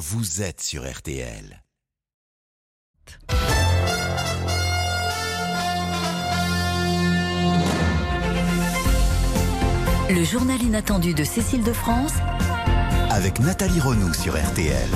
vous êtes sur RTL. Le journal inattendu de Cécile de France. Avec Nathalie Renou sur RTL.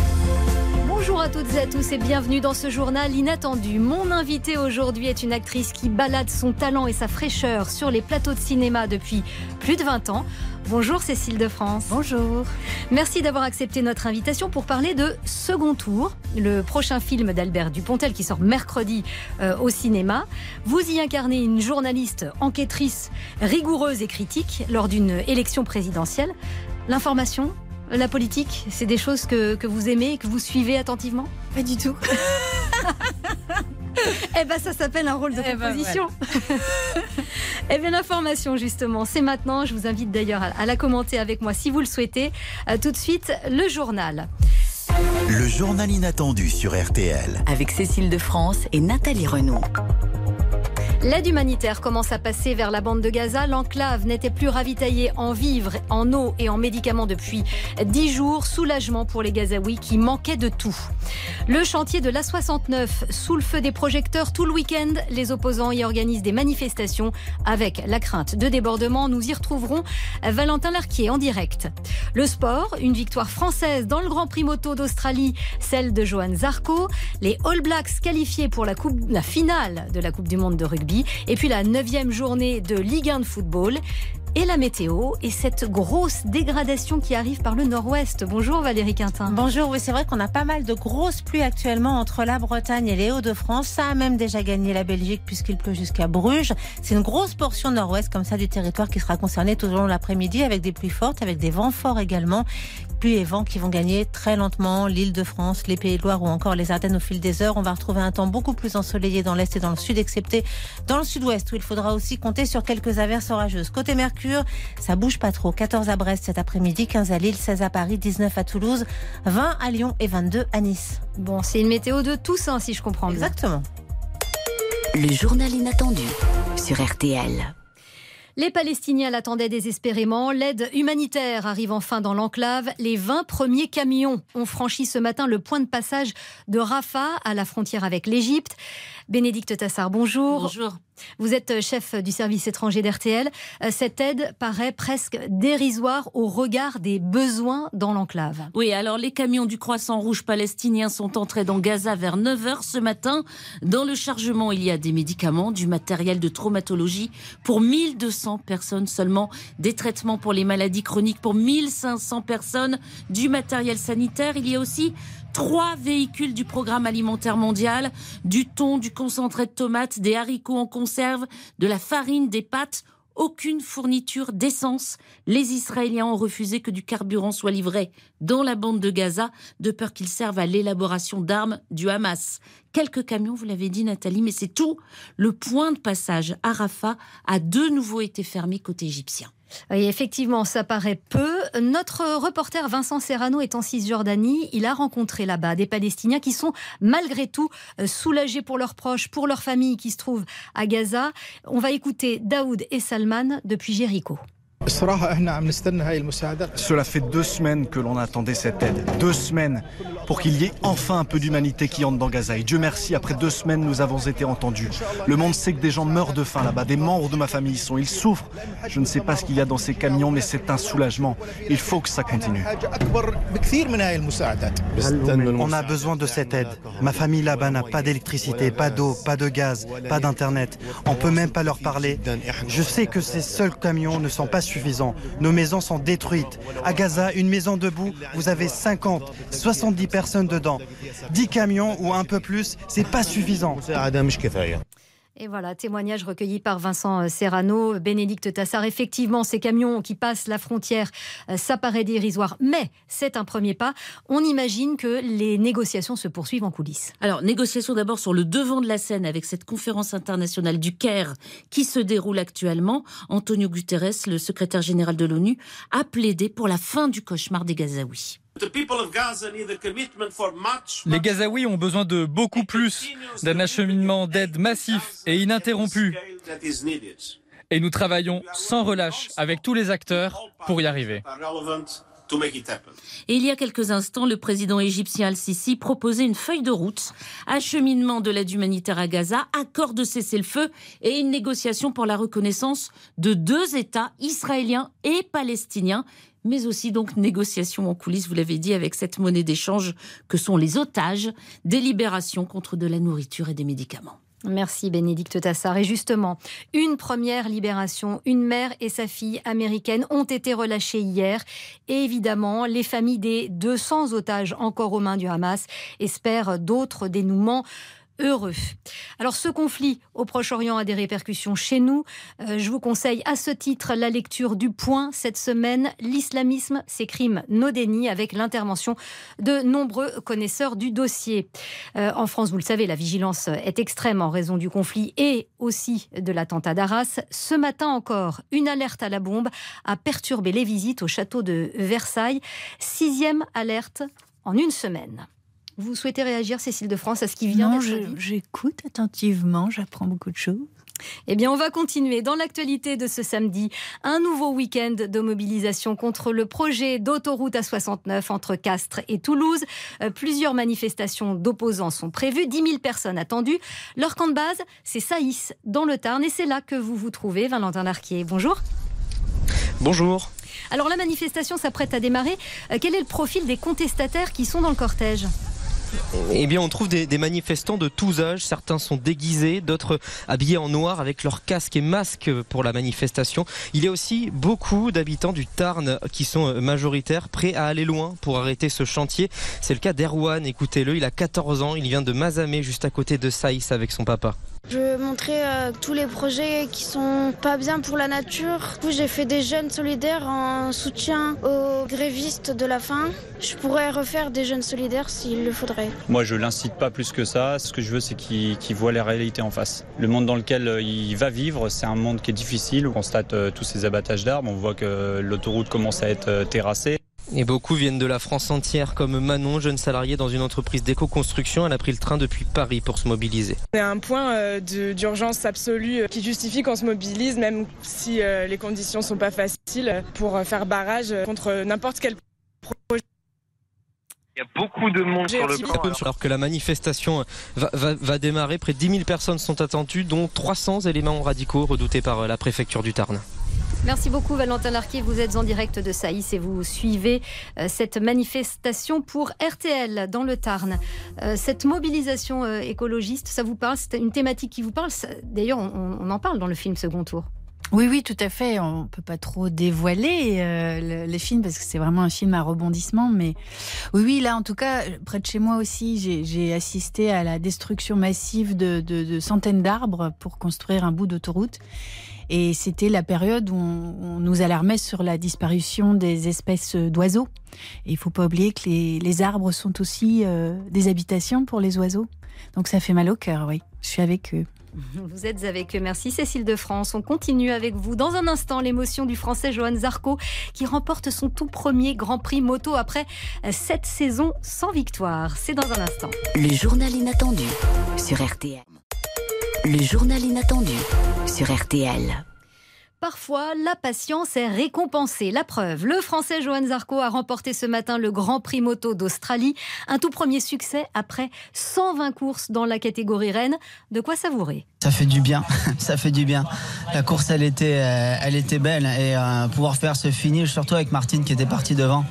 Bonjour à toutes et à tous et bienvenue dans ce journal inattendu. Mon invité aujourd'hui est une actrice qui balade son talent et sa fraîcheur sur les plateaux de cinéma depuis plus de 20 ans. Bonjour Cécile de France. Bonjour. Merci d'avoir accepté notre invitation pour parler de Second Tour, le prochain film d'Albert Dupontel qui sort mercredi euh, au cinéma. Vous y incarnez une journaliste enquêtrice rigoureuse et critique lors d'une élection présidentielle. L'information, la politique, c'est des choses que, que vous aimez et que vous suivez attentivement? Pas du tout. Eh ben ça s'appelle un rôle de Eh ben, composition. eh bien l'information justement, c'est maintenant. Je vous invite d'ailleurs à, à la commenter avec moi si vous le souhaitez. Euh, tout de suite, le journal. Le journal inattendu sur RTL. Avec Cécile de France et Nathalie Renaud. L'aide humanitaire commence à passer vers la bande de Gaza. L'enclave n'était plus ravitaillée en vivres, en eau et en médicaments depuis dix jours. Soulagement pour les Gazaouis qui manquaient de tout. Le chantier de l'A69 sous le feu des projecteurs tout le week-end. Les opposants y organisent des manifestations avec la crainte de débordement. Nous y retrouverons Valentin Larquier en direct. Le sport, une victoire française dans le Grand Prix moto d'Australie, celle de Johan Zarco. Les All Blacks qualifiés pour la, coupe, la finale de la Coupe du Monde de rugby. Et puis la neuvième journée de Ligue 1 de football. Et la météo et cette grosse dégradation qui arrive par le nord-ouest. Bonjour Valérie Quintin. Bonjour, oui, c'est vrai qu'on a pas mal de grosses pluies actuellement entre la Bretagne et les Hauts-de-France. Ça a même déjà gagné la Belgique puisqu'il pleut jusqu'à Bruges. C'est une grosse portion nord-ouest comme ça du territoire qui sera concernée tout au long de l'après-midi avec des pluies fortes, avec des vents forts également. Pluie et vents qui vont gagner très lentement l'île de France, les Pays de Loire ou encore les Ardennes au fil des heures. On va retrouver un temps beaucoup plus ensoleillé dans l'est et dans le sud, excepté dans le sud-ouest où il faudra aussi compter sur quelques averses orageuses. Côté Mercure, ça bouge pas trop. 14 à Brest cet après-midi, 15 à Lille, 16 à Paris, 19 à Toulouse, 20 à Lyon et 22 à Nice. Bon, c'est une météo de Toussaint si je comprends bien. Exactement. Le journal inattendu sur RTL. Les Palestiniens l'attendaient désespérément. L'aide humanitaire arrive enfin dans l'enclave. Les 20 premiers camions ont franchi ce matin le point de passage de Rafah à la frontière avec l'Égypte. Bénédicte Tassard, bonjour. Bonjour. Vous êtes chef du service étranger d'RTL. Euh, Cette aide paraît presque dérisoire au regard des besoins dans l'enclave. Oui, alors les camions du Croissant Rouge palestinien sont entrés dans Gaza vers 9h ce matin. Dans le chargement, il y a des médicaments, du matériel de traumatologie pour 1200 personnes seulement, des traitements pour les maladies chroniques pour 1500 personnes, du matériel sanitaire. Il y a aussi trois véhicules du programme alimentaire mondial, du thon, du concentré de tomates, des haricots en conserve, de la farine, des pâtes aucune fourniture d'essence. Les Israéliens ont refusé que du carburant soit livré dans la bande de Gaza, de peur qu'il serve à l'élaboration d'armes du Hamas. Quelques camions, vous l'avez dit Nathalie, mais c'est tout. Le point de passage à Rafah a de nouveau été fermé côté égyptien. Effectivement, ça paraît peu. Notre reporter Vincent Serrano est en Cisjordanie. Il a rencontré là-bas des Palestiniens qui sont malgré tout euh, soulagés pour leurs proches, pour leurs familles qui se trouvent à Gaza. On va écouter Daoud et Salman depuis Jéricho. Cela fait deux semaines que l'on attendait cette aide. Deux semaines pour qu'il y ait enfin un peu d'humanité qui entre dans Gaza. Et Dieu merci, après deux semaines, nous avons été entendus. Le monde sait que des gens meurent de faim là-bas. Des membres de ma famille y sont. Ils souffrent. Je ne sais pas ce qu'il y a dans ces camions, mais c'est un soulagement. Il faut que ça continue. On a besoin de cette aide. Ma famille là-bas n'a pas d'électricité, pas d'eau, pas de gaz, pas d'internet. On peut même pas leur parler. Je sais que ces seuls camions ne sont pas suffisants. Nos maisons sont détruites. À Gaza, une maison debout, vous avez 50, 70 personnes dedans. 10 camions ou un peu plus, c'est pas suffisant. Et voilà, témoignage recueilli par Vincent euh, Serrano, Bénédicte Tassard. Effectivement, ces camions qui passent la frontière, euh, ça paraît dérisoire, mais c'est un premier pas. On imagine que les négociations se poursuivent en coulisses. Alors, négociation d'abord sur le devant de la scène avec cette conférence internationale du Caire qui se déroule actuellement. Antonio Guterres, le secrétaire général de l'ONU, a plaidé pour la fin du cauchemar des Gazaouis. Les Gazaouis ont besoin de beaucoup plus, d'un acheminement d'aide massif et ininterrompu. Et nous travaillons sans relâche avec tous les acteurs pour y arriver. Et il y a quelques instants, le président égyptien Al-Sisi proposait une feuille de route, acheminement de l'aide humanitaire à Gaza, accord de cessez-le-feu et une négociation pour la reconnaissance de deux États, israéliens et palestiniens mais aussi donc négociation en coulisses, vous l'avez dit, avec cette monnaie d'échange que sont les otages, des libérations contre de la nourriture et des médicaments. Merci Bénédicte Tassard. Et justement, une première libération. Une mère et sa fille américaine ont été relâchées hier. Et évidemment, les familles des 200 otages encore aux mains du Hamas espèrent d'autres dénouements heureux. Alors ce conflit au Proche-Orient a des répercussions chez nous. Euh, je vous conseille à ce titre la lecture du Point cette semaine, L'islamisme, ses crimes, nos dénis, avec l'intervention de nombreux connaisseurs du dossier. Euh, en France, vous le savez, la vigilance est extrême en raison du conflit et aussi de l'attentat d'Arras. Ce matin encore, une alerte à la bombe a perturbé les visites au château de Versailles. Sixième alerte en une semaine. Vous souhaitez réagir, Cécile de France, à ce qui vient Non, j'écoute attentivement, j'apprends beaucoup de choses. Eh bien, on va continuer dans l'actualité de ce samedi. Un nouveau week-end de mobilisation contre le projet d'autoroute A69 entre Castres et Toulouse. Euh, plusieurs manifestations d'opposants sont prévues, 10 000 personnes attendues. Leur camp de base, c'est Saïs, dans le Tarn, et c'est là que vous vous trouvez, Valentin Larquier. Bonjour. Bonjour. Alors, la manifestation s'apprête à démarrer. Euh, quel est le profil des contestataires qui sont dans le cortège? Eh bien, on trouve des, manifestants de tous âges. Certains sont déguisés, d'autres habillés en noir avec leurs casques et masques pour la manifestation. Il y a aussi beaucoup d'habitants du Tarn qui sont majoritaires, prêts à aller loin pour arrêter ce chantier. C'est le cas d'Erwan. Écoutez-le, il a 14 ans. Il vient de Mazamé, juste à côté de Saïs, avec son papa. Je montrer euh, tous les projets qui sont pas bien pour la nature. Du coup, j'ai fait des jeunes solidaires en soutien aux grévistes de la faim. Je pourrais refaire des jeunes solidaires s'il le faudrait. Moi, je l'incite pas plus que ça. Ce que je veux, c'est qu'il voit les réalités en face. Le monde dans lequel euh, il va vivre, c'est un monde qui est difficile. On constate euh, tous ces abattages d'arbres. On voit que l'autoroute commence à être terrassée. Et beaucoup viennent de la France entière, comme Manon, jeune salariée dans une entreprise d'éco-construction. Elle a pris le train depuis Paris pour se mobiliser. C'est un point euh, d'urgence absolue euh, qui justifie qu'on se mobilise, même si euh, les conditions ne sont pas faciles, pour faire barrage contre n'importe quel projet. Il y a beaucoup de monde sur le camp. Alors que la manifestation va, va, démarrer, près de 10 000 personnes sont attendues, dont 300 éléments radicaux redoutés par la préfecture du Tarn. Merci beaucoup Valentin Larquier, vous êtes en direct de Saïs et vous suivez euh, cette manifestation pour RTL dans le Tarn. Euh, cette mobilisation euh, écologiste, ça vous parle? C'est une thématique qui vous parle? D'ailleurs, on, en parle dans le film Second Tour. Oui, oui, tout à fait. On peut pas trop dévoiler les films parce que c'est vraiment un film à rebondissement. Mais oui, oui, là, en tout cas, près de chez moi aussi, j'ai assisté à la destruction massive de centaines d'arbres pour construire un bout d'autoroute. Et c'était la période où on, nous alarmait sur la disparition des espèces d'oiseaux. Et il faut pas oublier que les, arbres sont aussi euh, des habitations pour les oiseaux. Donc ça fait mal au cœur, oui. Je suis avec eux. Vous êtes avec eux. Merci Cécile de France. On continue avec vous. Dans un instant, l'émotion du français Johan Zarco qui remporte son tout premier Grand Prix moto après sept saisons sans victoire. C'est dans un instant. Le journal inattendu sur RTM. Le journal inattendu sur RTL. Parfois, la patience est récompensée. La preuve, le Français Johan Zarco a remporté ce matin le Grand Prix moto d'Australie. Un tout premier succès après 120 courses dans la catégorie Rennes. De quoi savourer? Ça fait du bien, ça fait du bien. La course, elle était, euh, elle était belle et euh, pouvoir faire ce finish, surtout avec Martine qui était partie devant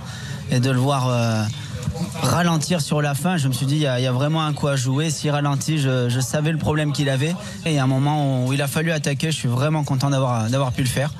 et de le voir. Ralentir sur la fin, je me suis dit, il y, a vraiment un coup à jouer. S'il ralentit, je, savais le problème qu'il avait. Et il y a un moment où il a fallu attaquer. Je suis vraiment content d'avoir pu le faire.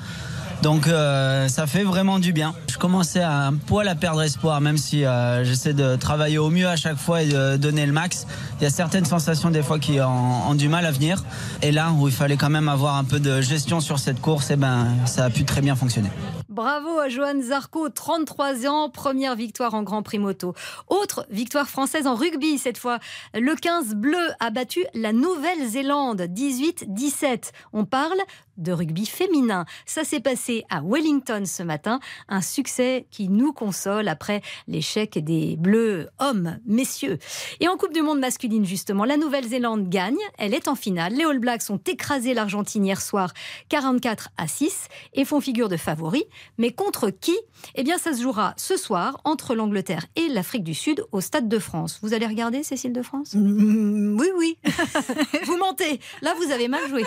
Donc euh, ça fait vraiment du bien. Je commençais à un poil à perdre espoir, même si euh, j'essaie de travailler au mieux à chaque fois et de donner le max. Il y a certaines sensations des fois qui ont, du mal à venir. Et là, où il fallait quand même avoir un peu de gestion sur cette course, et eh ben, ça a pu très bien fonctionner. Bravo à Johan Zarco, 33 ans, première victoire en Grand Prix moto. Autre victoire française en rugby cette fois. Le 15 bleu a battu la Nouvelle-Zélande 18-17. On parle de rugby féminin. Ça s'est passé à Wellington ce matin, un succès qui nous console après l'échec des Bleus hommes, messieurs. Et en Coupe du Monde masculine, justement, la Nouvelle-Zélande gagne, elle est en finale. Les All Blacks ont écrasé l'Argentine hier soir 44 à 6 et font figure de favoris. Mais contre qui? Eh bien, ça se jouera ce soir entre l'Angleterre et l'Afrique du Sud au Stade de France. Vous allez regarder, Cécile de France? Oui, oui. vous mentez. Là, vous avez mal joué.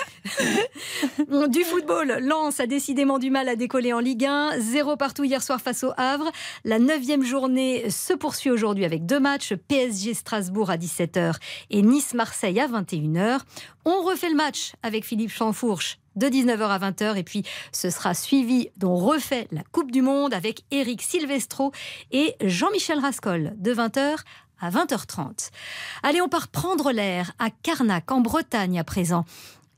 du football, Lens a décidément du mal à décoller en Ligue 1. Zéro partout hier soir face au Havre. La neuvième journée se poursuit aujourd'hui avec deux matchs. PSG Strasbourg à 17h et Nice-Marseille à 21h. On refait le match avec Philippe Champfourche de 19h à 20h et puis ce sera suivi d'on refait la Coupe du Monde avec Eric Silvestro et Jean-Michel Rascol de 20h à 20h30. Allez, on part prendre l'air à Carnac en Bretagne à présent.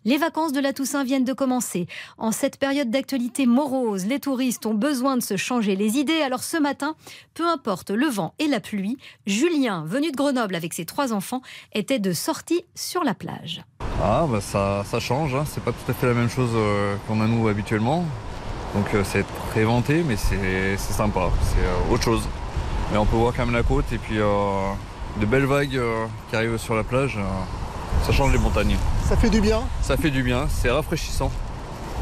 Les vacances de la Toussaint viennent de commencer. En cette période d'actualité morose, les touristes ont besoin de se changer les idées. Alors ce matin, peu importe le vent et la pluie, Julien, venu de Grenoble avec ses trois enfants, était de sortie sur la plage. Ah bah ça, ça change, hein. c'est pas tout à fait la même chose euh, qu'on a nous habituellement. Donc euh, c'est très vanté mais c'est sympa, c'est euh, autre chose. Mais on peut voir quand même la côte et puis de belles vagues qui arrivent sur la plage. ça change les montagnes. Ça fait du bien Ça fait du bien, c'est rafraîchissant.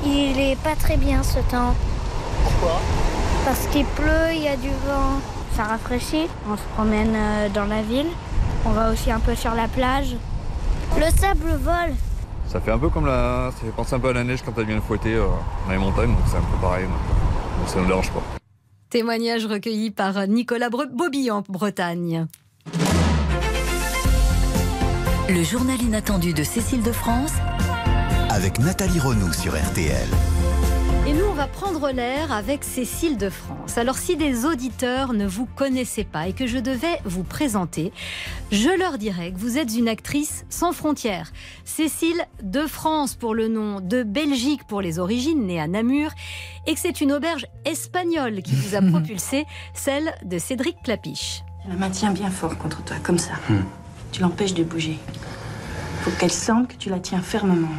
Il est pas très bien ce temps. Pourquoi? Parce qu'il pleut, il y a du vent. Ça rafraîchit. On se promène dans la ville. On va aussi un peu sur la plage. Le sable vole. Ça fait un peu comme la. Ça fait penser un peu à la neige quand elle vient fouetter euh, dans les montagnes, donc c'est un peu pareil. Donc ça ne dérange pas. Témoignage recueilli par Nicolas Bobby en Bretagne. Le journal inattendu de Cécile de France. Avec Nathalie Renaud sur RTL. Et nous, on va prendre l'air avec Cécile de France. Alors, si des auditeurs ne vous connaissaient pas et que je devais vous présenter, je leur dirais que vous êtes une actrice sans frontières. Cécile de France pour le nom, de Belgique pour les origines, née à Namur, et que c'est une auberge espagnole qui vous a propulsé, celle de Cédric Clapiche. Je la maintiens bien fort contre toi, comme ça. Tu l'empêches de bouger. Faut qu'elle sente que tu la tiens fermement.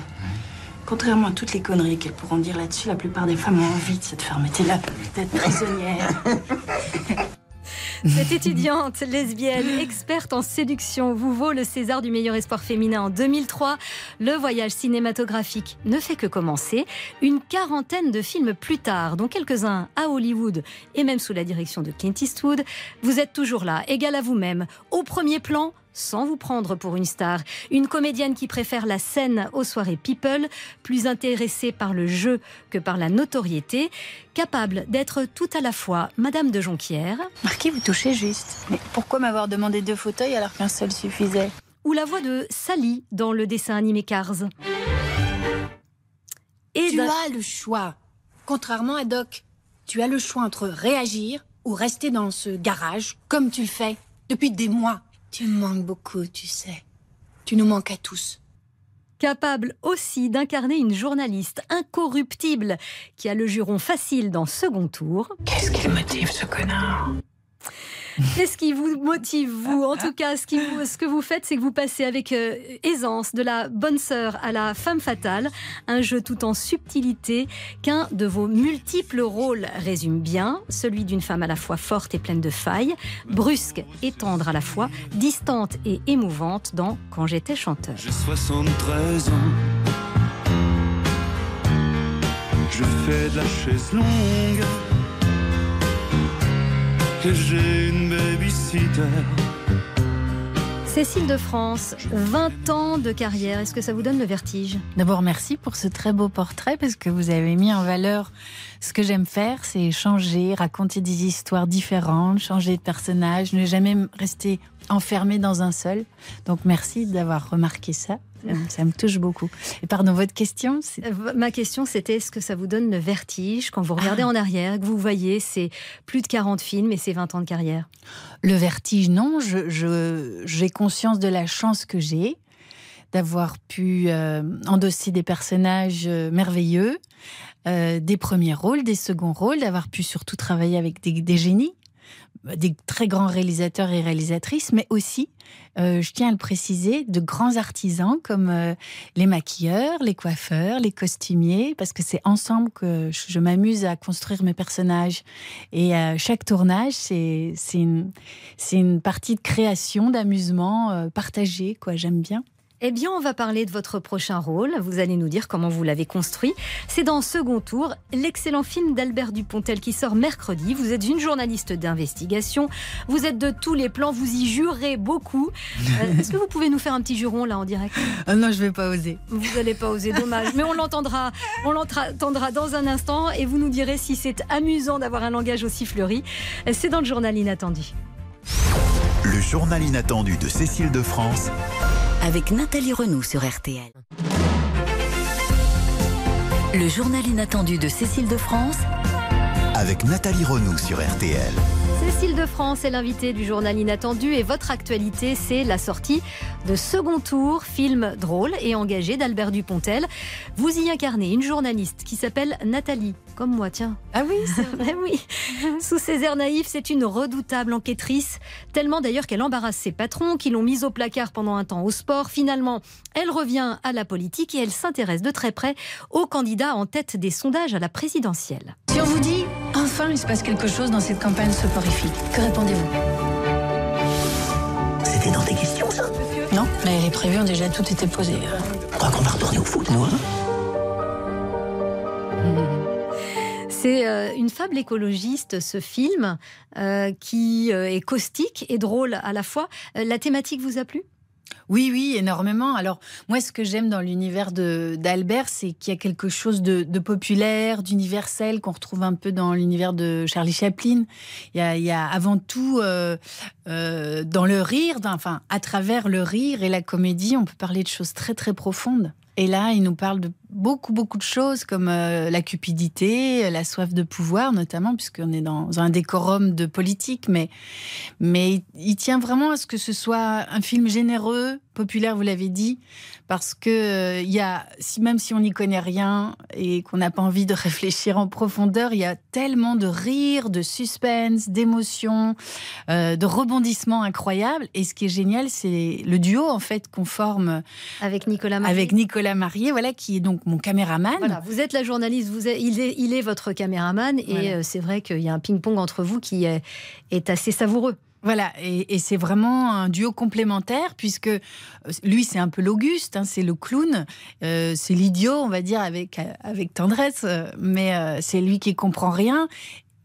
Contrairement à toutes les conneries qu'elles pourront dire là-dessus, la plupart des femmes ont envie de cette fermeté-là, d'être prisonnière. Cette étudiante lesbienne, experte en séduction, vous vaut le César du meilleur espoir féminin en 2003. Le voyage cinématographique ne fait que commencer. Une quarantaine de films plus tard, dont quelques-uns à Hollywood et même sous la direction de Clint Eastwood. Vous êtes toujours là, égal à vous-même, au premier plan, sans vous prendre pour une star. Une comédienne qui préfère la scène aux soirées people, plus intéressée par le jeu que par la notoriété, capable d'être tout à la fois Madame de Jonquière. Marquis, vous touchez juste. Mais pourquoi m'avoir demandé deux fauteuils alors qu'un seul suffisait? Ou la voix de Sally dans le dessin animé Cars. Et tu as le choix. Contrairement à Doc, tu as le choix entre réagir ou rester dans ce garage comme tu le fais depuis des mois. Tu me manques beaucoup, tu sais. Tu nous manques à tous. Capable aussi d'incarner une journaliste incorruptible qui a le juron facile dans second tour. Qu'est-ce qui motive ce connard? Qu'est-ce qui vous motive, vous En tout cas, ce, que vous faites, c'est que vous passez avec euh, aisance de la bonne sœur à la femme fatale, un jeu tout en subtilité qu'un de vos multiples rôles résume bien, celui d'une femme à la fois forte et pleine de failles, brusque et tendre à la fois, distante et émouvante dans Quand j'étais chanteur. J'ai 73 ans. Je fais de la chaise longue que j'ai une babysitter. Cécile de France, 20 ans de carrière, est-ce que ça vous donne le vertige? D'abord, merci pour ce très beau portrait parce que vous avez mis en valeur ce que j'aime faire, c'est changer, raconter des histoires différentes, changer de personnage, ne jamais rester enfermé dans un seul. Donc merci d'avoir remarqué ça. Ça me touche beaucoup. Et pardon, votre question Ma question, c'était est-ce que ça vous donne le vertige quand vous regardez en arrière, que vous voyez ces plus de 40 films et ces 20 ans de carrière? Le vertige, non. J'ai je, conscience de la chance que j'ai d'avoir pu euh, endosser des personnages euh, merveilleux, euh, des premiers rôles, des seconds rôles, d'avoir pu surtout travailler avec des, des génies. Des très grands réalisateurs et réalisatrices, mais aussi, euh, je tiens à le préciser, de grands artisans comme euh, les maquilleurs, les coiffeurs, les costumiers, parce que c'est ensemble que je, m'amuse à construire mes personnages. Et euh, chaque tournage, c'est une, une partie de création, d'amusement euh, partagé, quoi. J'aime bien. Eh bien, on va parler de votre prochain rôle. Vous allez nous dire comment vous l'avez construit. C'est dans Second Tour, l'excellent film d'Albert Dupontel qui sort mercredi. Vous êtes une journaliste d'investigation. Vous êtes de tous les plans. Vous y jurez beaucoup. Euh, Est-ce que vous pouvez nous faire un petit juron là en direct? Ah non, je vais pas oser. Vous n'allez pas oser, dommage. Mais on l'entendra, on l'entendra dans un instant et vous nous direz si c'est amusant d'avoir un langage aussi fleuri. C'est dans le journal inattendu. Le journal inattendu de Cécile de France. Avec Nathalie Renaud sur RTL. Le journal inattendu de Cécile de France. Avec Nathalie Renaud sur RTL. Cécile de France est l'invitée du journal inattendu et votre actualité, c'est la sortie de Second Tour, film drôle et engagé d'Albert Dupontel. Vous y incarnez une journaliste qui s'appelle Nathalie, comme moi, tiens. Ah oui, c'est vrai, oui. Sous ses airs naïfs, c'est une redoutable enquêtrice, tellement d'ailleurs qu'elle embarrasse ses patrons qui l'ont mise au placard pendant un temps au sport. Finalement, elle revient à la politique et elle s'intéresse de très près aux candidats en tête des sondages à la présidentielle. Si on vous dit enfin il se passe quelque chose dans cette campagne soporifique, que répondez-vous? C'était dans tes questions, ça? Non, mais les prévus ont déjà tout été posés. On croit qu'on va retourner au foot, nous, hein? C'est euh, une fable écologiste, ce film, euh, qui euh, est caustique et drôle à la fois. La thématique vous a plu? Oui, oui, énormément. Alors, moi, ce que j'aime dans l'univers d'Albert, c'est qu'il y a quelque chose de, populaire, d'universel, qu'on retrouve un peu dans l'univers de Charlie Chaplin. Il y a, avant tout, dans le rire, enfin, à travers le rire et la comédie, on peut parler de choses très, très profondes. Et là, il nous parle de beaucoup, beaucoup de choses comme euh, la cupidité, la soif de pouvoir, notamment, puisqu'on est dans un décorum de politique. Mais, mais il, il tient vraiment à ce que ce soit un film généreux, populaire, vous l'avez dit, parce que euh, y a, si, même si on n'y connaît rien et qu'on n'a pas envie de réfléchir en profondeur, il y a tellement de rire, de suspense, d'émotions, euh, de rebondissements incroyables. Et ce qui est génial, c'est le duo en fait qu'on forme avec Nicolas Marié. avec Nicolas Marié, voilà, qui est donc mon caméraman. Voilà, vous êtes la journaliste, vous êtes- il, est, il est votre caméraman et Voilà. euh, c'est vrai qu'il y a un ping-pong entre vous qui est, est assez savoureux. Voilà, et, et c'est vraiment un duo complémentaire, puisque euh, lui, c'est un peu l'Auguste, hein, c'est le clown, euh, c'est l'idiot, on va dire, avec, avec tendresse, mais euh, c'est lui qui comprend rien.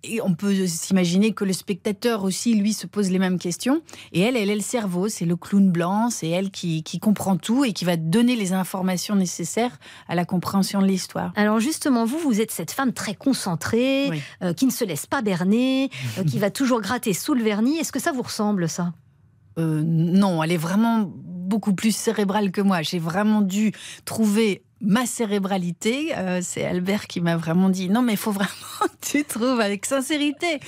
Et on peut s'imaginer que le spectateur aussi, lui, se pose les mêmes questions. Et elle, elle est le cerveau, c'est le clown blanc, c'est elle qui, qui comprend tout et qui va donner les informations nécessaires à la compréhension de l'histoire. Alors justement, vous, vous êtes cette femme très concentrée, euh, qui ne se laisse pas berner, euh, qui va toujours gratter sous le vernis. Est-ce que ça vous ressemble, ça? Euh, non, elle est vraiment beaucoup plus cérébrale que moi. J'ai vraiment dû trouver ma cérébralité. Euh, c'est Albert qui m'a vraiment dit non, mais il faut vraiment que tu trouves avec sincérité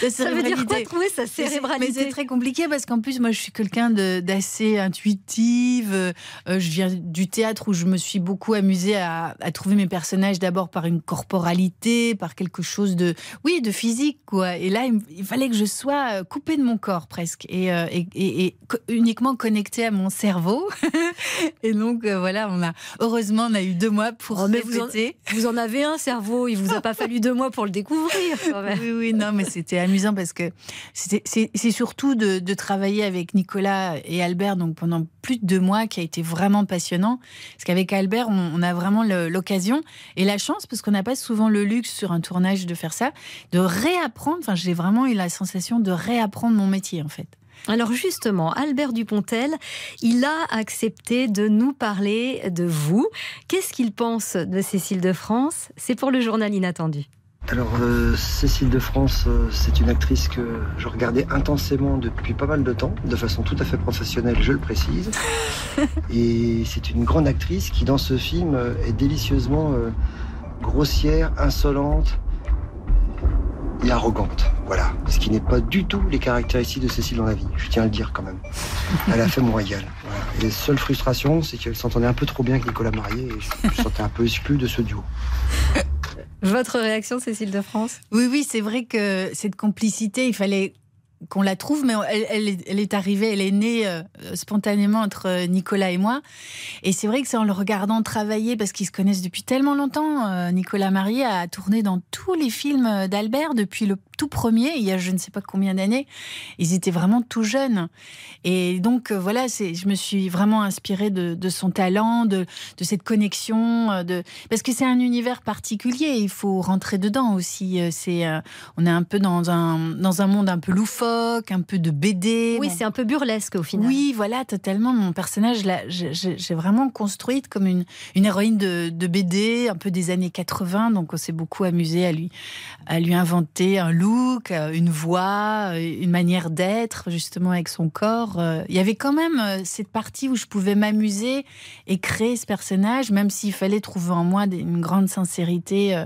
ta Ça veut dire quoi, trouver sa cérébralité Mais c'est très compliqué parce qu'en plus, moi, je suis quelqu'un d'assez intuitive. Euh, je viens du théâtre où je me suis beaucoup amusée à, à trouver mes personnages d'abord par une corporalité, par quelque chose de, oui, de physique, quoi. Et là, il, fallait que je sois euh, coupée de mon corps presque et, euh, et- et- et co- uniquement connectée à mon cerveau. et donc, euh, voilà, on a, heureusement, on a eu deux mois pour Oh, mais vous en, vous en avez un cerveau, il vous a pas fallu deux mois pour le découvrir. quand même. Oui, oui, non, mais c'était amusant parce que c'est surtout de, de travailler avec Nicolas et Albert donc pendant plus de deux mois qui a été vraiment passionnant. Parce qu'avec Albert, on, on a vraiment l'occasion et la chance, parce qu'on n'a pas souvent le luxe sur un tournage de faire ça, de réapprendre. Enfin, j'ai vraiment eu la sensation de réapprendre mon métier en fait. Alors justement, Albert Dupontel, il a accepté de nous parler de vous. Qu'est-ce qu'il pense de Cécile de France? C'est pour le journal inattendu. Alors, euh, Cécile de France, euh, c'est une actrice que je regardais intensément depuis pas mal de temps, de façon tout à fait professionnelle, je le précise. Et c'est une grande actrice qui, dans ce film, euh, est délicieusement euh, grossière, insolente et arrogante. Voilà. Ce qui n'est pas du tout les caractéristiques de Cécile dans la vie, je tiens à le dire quand même. Elle a fait mon régal. Voilà. Et les seules frustrations, c'est qu'elle s'entendait un peu trop bien avec Nicolas Marié et je me sentais un peu exclu de ce duo. Votre réaction, Cécile de France? Oui, oui, c'est vrai que cette complicité, il fallait qu'on la trouve, mais elle, est, arrivée, elle est née euh, spontanément entre Nicolas et moi. Et c'est vrai que c'est en le regardant travailler, parce qu'ils se connaissent depuis tellement longtemps. euh, Nicolas Marié a tourné dans tous les films d'Albert depuis le tout premier, il y a je ne sais pas combien d'années. Ils étaient vraiment tout jeunes. Et donc euh, voilà, c'est, je me suis vraiment inspirée de, de son talent, de, de cette connexion, euh, de parce que c'est un univers particulier. Il faut rentrer dedans aussi. Euh, C'est, euh, on est un peu dans un dans un monde un peu loufoque, un peu de BD. Oui, c'est un peu burlesque au final. Oui, voilà, totalement. Mon personnage, là, j'ai- vraiment construite comme une, une héroïne de, de BD, un peu des années 80. Donc, on s'est beaucoup amusé à lui, à lui inventer un look, euh, une voix, euh, une manière d'être, justement, avec son corps. Euh, Il y avait quand même cette partie où je pouvais m'amuser et créer ce personnage, même s'il fallait trouver en moi une grande sincérité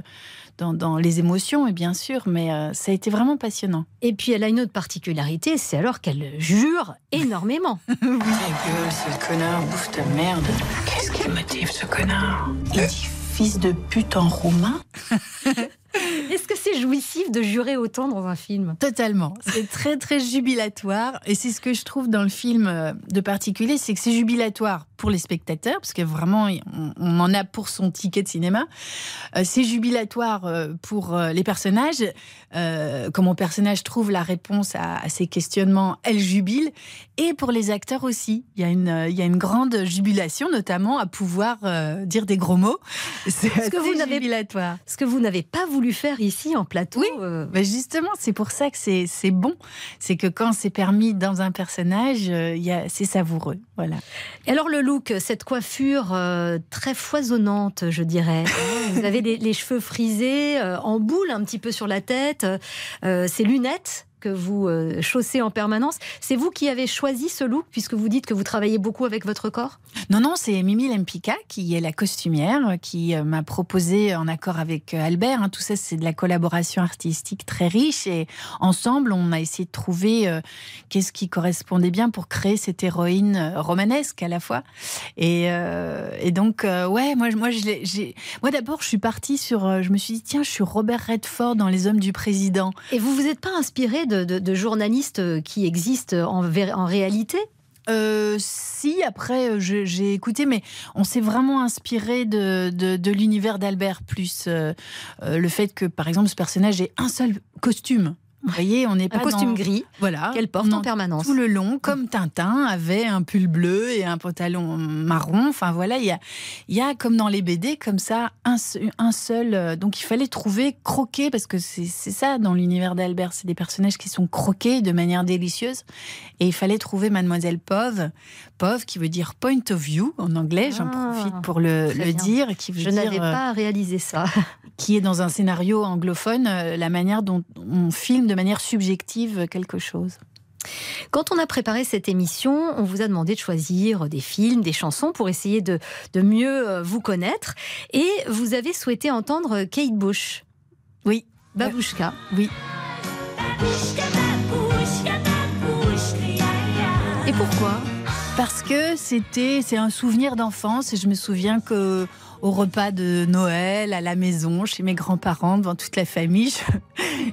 dans, dans les émotions, et bien sûr. Mais euh, ça a été vraiment passionnant. Et puis elle a une autre particularité, c'est alors qu'elle jure énormément. Ta gueule, sale connard, bouffe ta merde. Qu'est-ce qu'il motive, ce connard? Il dit fils de pute en roumain? Est-ce que c'est jouissif de jurer autant dans un film? Totalement. C'est très très jubilatoire et c'est ce que je trouve dans le film euh, de particulier, c'est que c'est jubilatoire pour les spectateurs parce que vraiment on, on en a pour son ticket de cinéma. Euh, c'est jubilatoire euh, pour les personnages. Euh, quand mon personnage trouve la réponse à, à ses questionnements, elle jubile et pour les acteurs aussi. Il y a une il y a une grande jubilation notamment à pouvoir euh, dire des gros mots. C'est Ce que vous jubilatoire. Ce que vous n'avez pas voulu faire ici en plateau. euh, Ben justement, c'est pour ça que c'est bon. C'est que quand c'est permis dans un personnage, euh, c'est savoureux. Voilà. Et alors le look, cette coiffure euh, très foisonnante, je dirais. Vous avez les, les cheveux frisés, euh, en boule un petit peu sur la tête, euh, ces lunettes que vous euh, chaussez en permanence. C'est vous qui avez choisi ce look puisque vous dites que vous travaillez beaucoup avec votre corps? Non, non, c'est Mimi Lempicka qui est la costumière, euh, qui euh, m'a proposé en accord avec euh, Albert. hein, tout ça, c'est de la collaboration artistique très riche et ensemble, on a essayé de trouver qu'est-ce qui correspondait bien pour créer cette héroïne romanesque à la fois. Et, et donc, ouais, moi, moi, j'ai, moi d'abord, je suis partie sur, je me suis dit tiens, je suis Robert Redford dans Les Hommes du Président. Et vous vous êtes pas inspiré de, journalistes qui existent en, vé- en réalité? Euh, si, après, euh, j'ai écouté, mais on s'est vraiment inspiré de, de, l'univers d'Albert, plus euh, euh, le fait que, par exemple, ce personnage ait un seul costume. Vous voyez, on n'est Un pas costume dans- gris voilà, qu'elle porte en permanence. tout le long, comme Tintin avait un pull bleu et un pantalon marron. Enfin voilà, il y a, il y a comme dans les BD, comme ça, un, se- un seul. euh, Donc il fallait trouver, croquer, parce que c'est ça dans l'univers d'Albert, c'est des personnages qui sont croqués de manière délicieuse. Et il fallait trouver Mademoiselle Pove, Pove qui veut dire point of view en anglais, j'en Ah, profite pour le, dire, qui veut Je n'avais euh, pas réalisé ça. qui est dans un scénario anglophone, euh, la manière dont on filme de manière subjective quelque chose. Quand on a préparé cette émission, on vous a demandé de choisir des films, des chansons pour essayer de, de mieux euh, vous connaître. Et vous avez souhaité entendre Kate Bush. Oui. Babouchka. Oui. Et pourquoi? Parce que c'était, c'est un souvenir d'enfance et je me souviens que au repas de Noël, à la maison, chez mes grands-parents, devant toute la famille,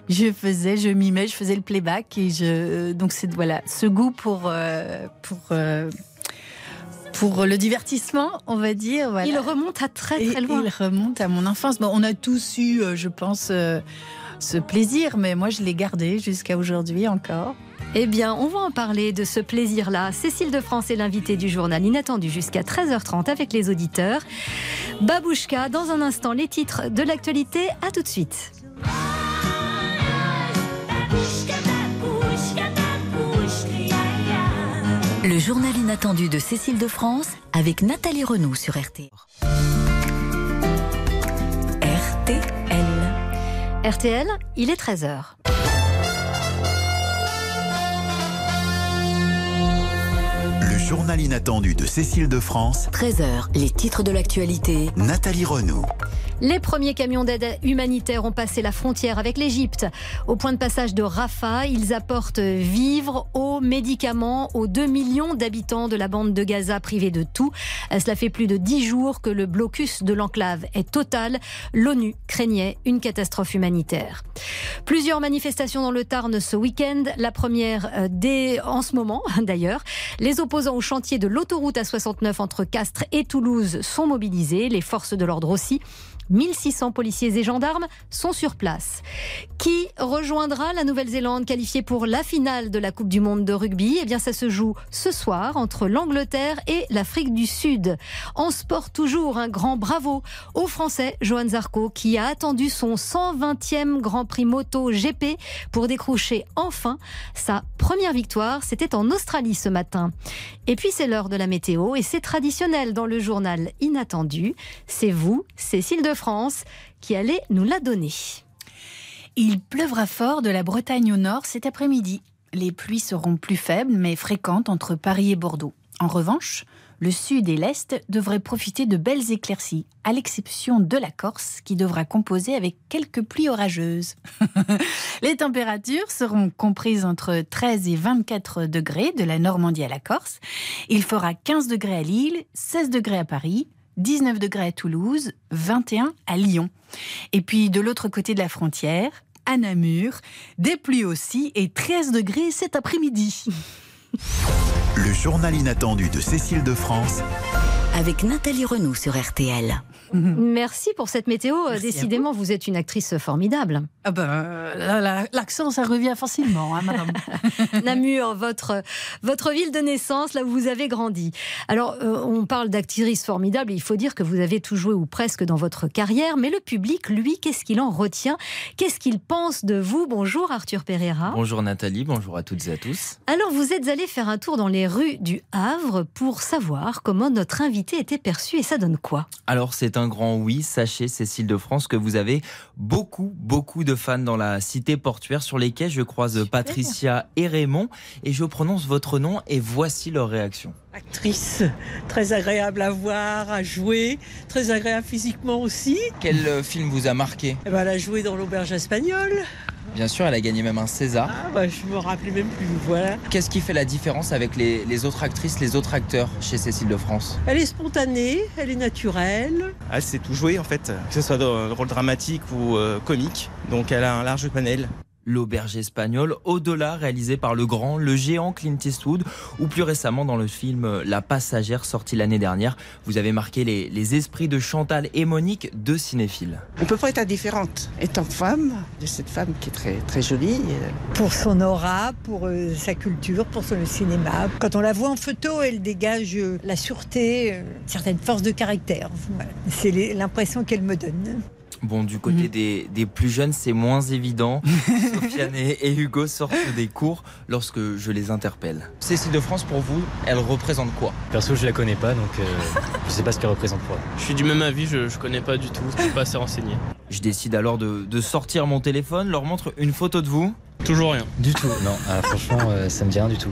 je, je faisais, je mimais, je faisais le playback et je, donc c'est voilà, ce goût pour euh, pour euh, pour le divertissement, on va dire. Voilà. Il remonte à très très Et loin. Il remonte à mon enfance. Bon, on a tous eu, euh, je pense, euh, ce plaisir, mais moi je l'ai gardé jusqu'à aujourd'hui encore. Eh bien, on va en parler de ce plaisir-là. Cécile de France est l'invitée du journal Inattendu jusqu'à 13h30 avec les auditeurs. Babouchka, dans un instant, les titres de l'actualité. À tout de suite. Le journal inattendu de Cécile de France avec Nathalie Renaud sur RT. RTL. RTL, il est 13h. Journal inattendu de Cécile de France, 13h, les titres de l'actualité. Nathalie Renaud. Les premiers camions d'aide humanitaire ont passé la frontière avec l'Égypte. Au point de passage de Rafah, ils apportent vivres, eau, médicaments aux 2 millions d'habitants de la bande de Gaza privés de tout. Cela fait plus de 10 jours que le blocus de l'enclave est total. L'ONU craignait une catastrophe humanitaire. Plusieurs manifestations dans le Tarn ce week-end. La première euh, dès en ce moment d'ailleurs. Les opposants au chantier de l'autoroute A69 entre Castres et Toulouse sont mobilisés. Les forces de l'ordre aussi. 1600 policiers et gendarmes sont sur place. Qui rejoindra la Nouvelle-Zélande qualifiée pour la finale de la Coupe du Monde de rugby? Eh bien, ça se joue ce soir entre l'Angleterre et l'Afrique du Sud. En sport, toujours un grand bravo au Français Johan Zarco qui a attendu son 120e Grand Prix moto GP pour décrocher enfin sa première victoire. C'était en Australie ce matin. Et puis, c'est l'heure de la météo et c'est traditionnel dans le journal Inattendu. C'est vous, Cécile de France, qui allez nous la donner. Il pleuvra fort de la Bretagne au nord cet après-midi. Les pluies seront plus faibles mais fréquentes entre Paris et Bordeaux. En revanche, le sud et l'est devraient profiter de belles éclaircies, à l'exception de la Corse qui devra composer avec quelques pluies orageuses. Les températures seront comprises entre 13 et 24 degrés de la Normandie à la Corse. Il fera 15 degrés à Lille, 16 degrés à Paris, 19 degrés à Toulouse, 21 à Lyon. Et puis de l'autre côté de la frontière, à Namur, des pluies aussi et 13 degrés cet après-midi. Le journal inattendu de Cécile de France. Avec Nathalie Renaud sur RTL. Merci pour cette météo. Décidément, vous. êtes une actrice formidable. Ah ben, l'accent, ça revient facilement, hein, madame. Namur, votre, votre ville de naissance, là où vous avez grandi. Alors, euh, on parle d'actrice formidable, il faut dire que vous avez tout joué ou presque dans votre carrière, mais le public, lui, qu'est-ce qu'il en retient? Qu'est-ce qu'il pense de vous? Bonjour Arthur Pereira. Bonjour Nathalie, bonjour à toutes et à tous. Alors, vous êtes allé faire un tour dans les rues du Havre pour savoir comment notre invité était perçu et ça donne quoi? Alors, c'est un grand oui. Sachez, Cécile de France, que vous avez beaucoup, beaucoup de fans dans la cité portuaire sur les quais. Je croise Patricia et Raymond et je prononce votre nom et voici leur réaction. Actrice très agréable à voir, à jouer, très agréable physiquement aussi. Quel film vous a marqué? Eh ben, Elle a joué dans l'auberge espagnole. Bien sûr, elle a gagné même un César. Ah bah, je me rappelais même plus, voilà. Qu'est-ce qui fait la différence avec les, les, autres actrices, les autres acteurs chez Cécile de France? Elle est spontanée, elle est naturelle. Elle sait tout jouer en fait, que ce soit dans le rôle dramatique ou euh, comique. Donc elle a un large panel. L'auberge espagnole, au-delà, réalisé par le grand, le géant Clint Eastwood, ou plus récemment dans le film La Passagère, sorti l'année dernière. Vous avez marqué les, les, esprits de Chantal et Monique, deux cinéphiles. On peut pas être indifférente. Étant femme, de cette femme qui est très, très jolie. Pour son aura, pour euh, sa culture, pour son cinéma. Quand on la voit en photo, elle dégage euh, la sûreté, euh, une certaine force de caractère. Voilà. C'est l'impression qu'elle me donne. Bon, du côté mmh. des, des, plus jeunes, c'est moins évident. Sofiane et, et, Hugo sortent des cours lorsque je les interpelle. Cécile de France, pour vous, elle représente quoi? Perso, je la connais pas, donc euh, je sais pas ce qu'elle représente pour elle. Je suis du même avis, je, je connais pas du tout, je suis pas assez renseigné. Je décide alors de, de, sortir mon téléphone, leur montre une photo de vous. Toujours rien. Du tout, non. Ah, franchement, euh, ça me dit rien du tout.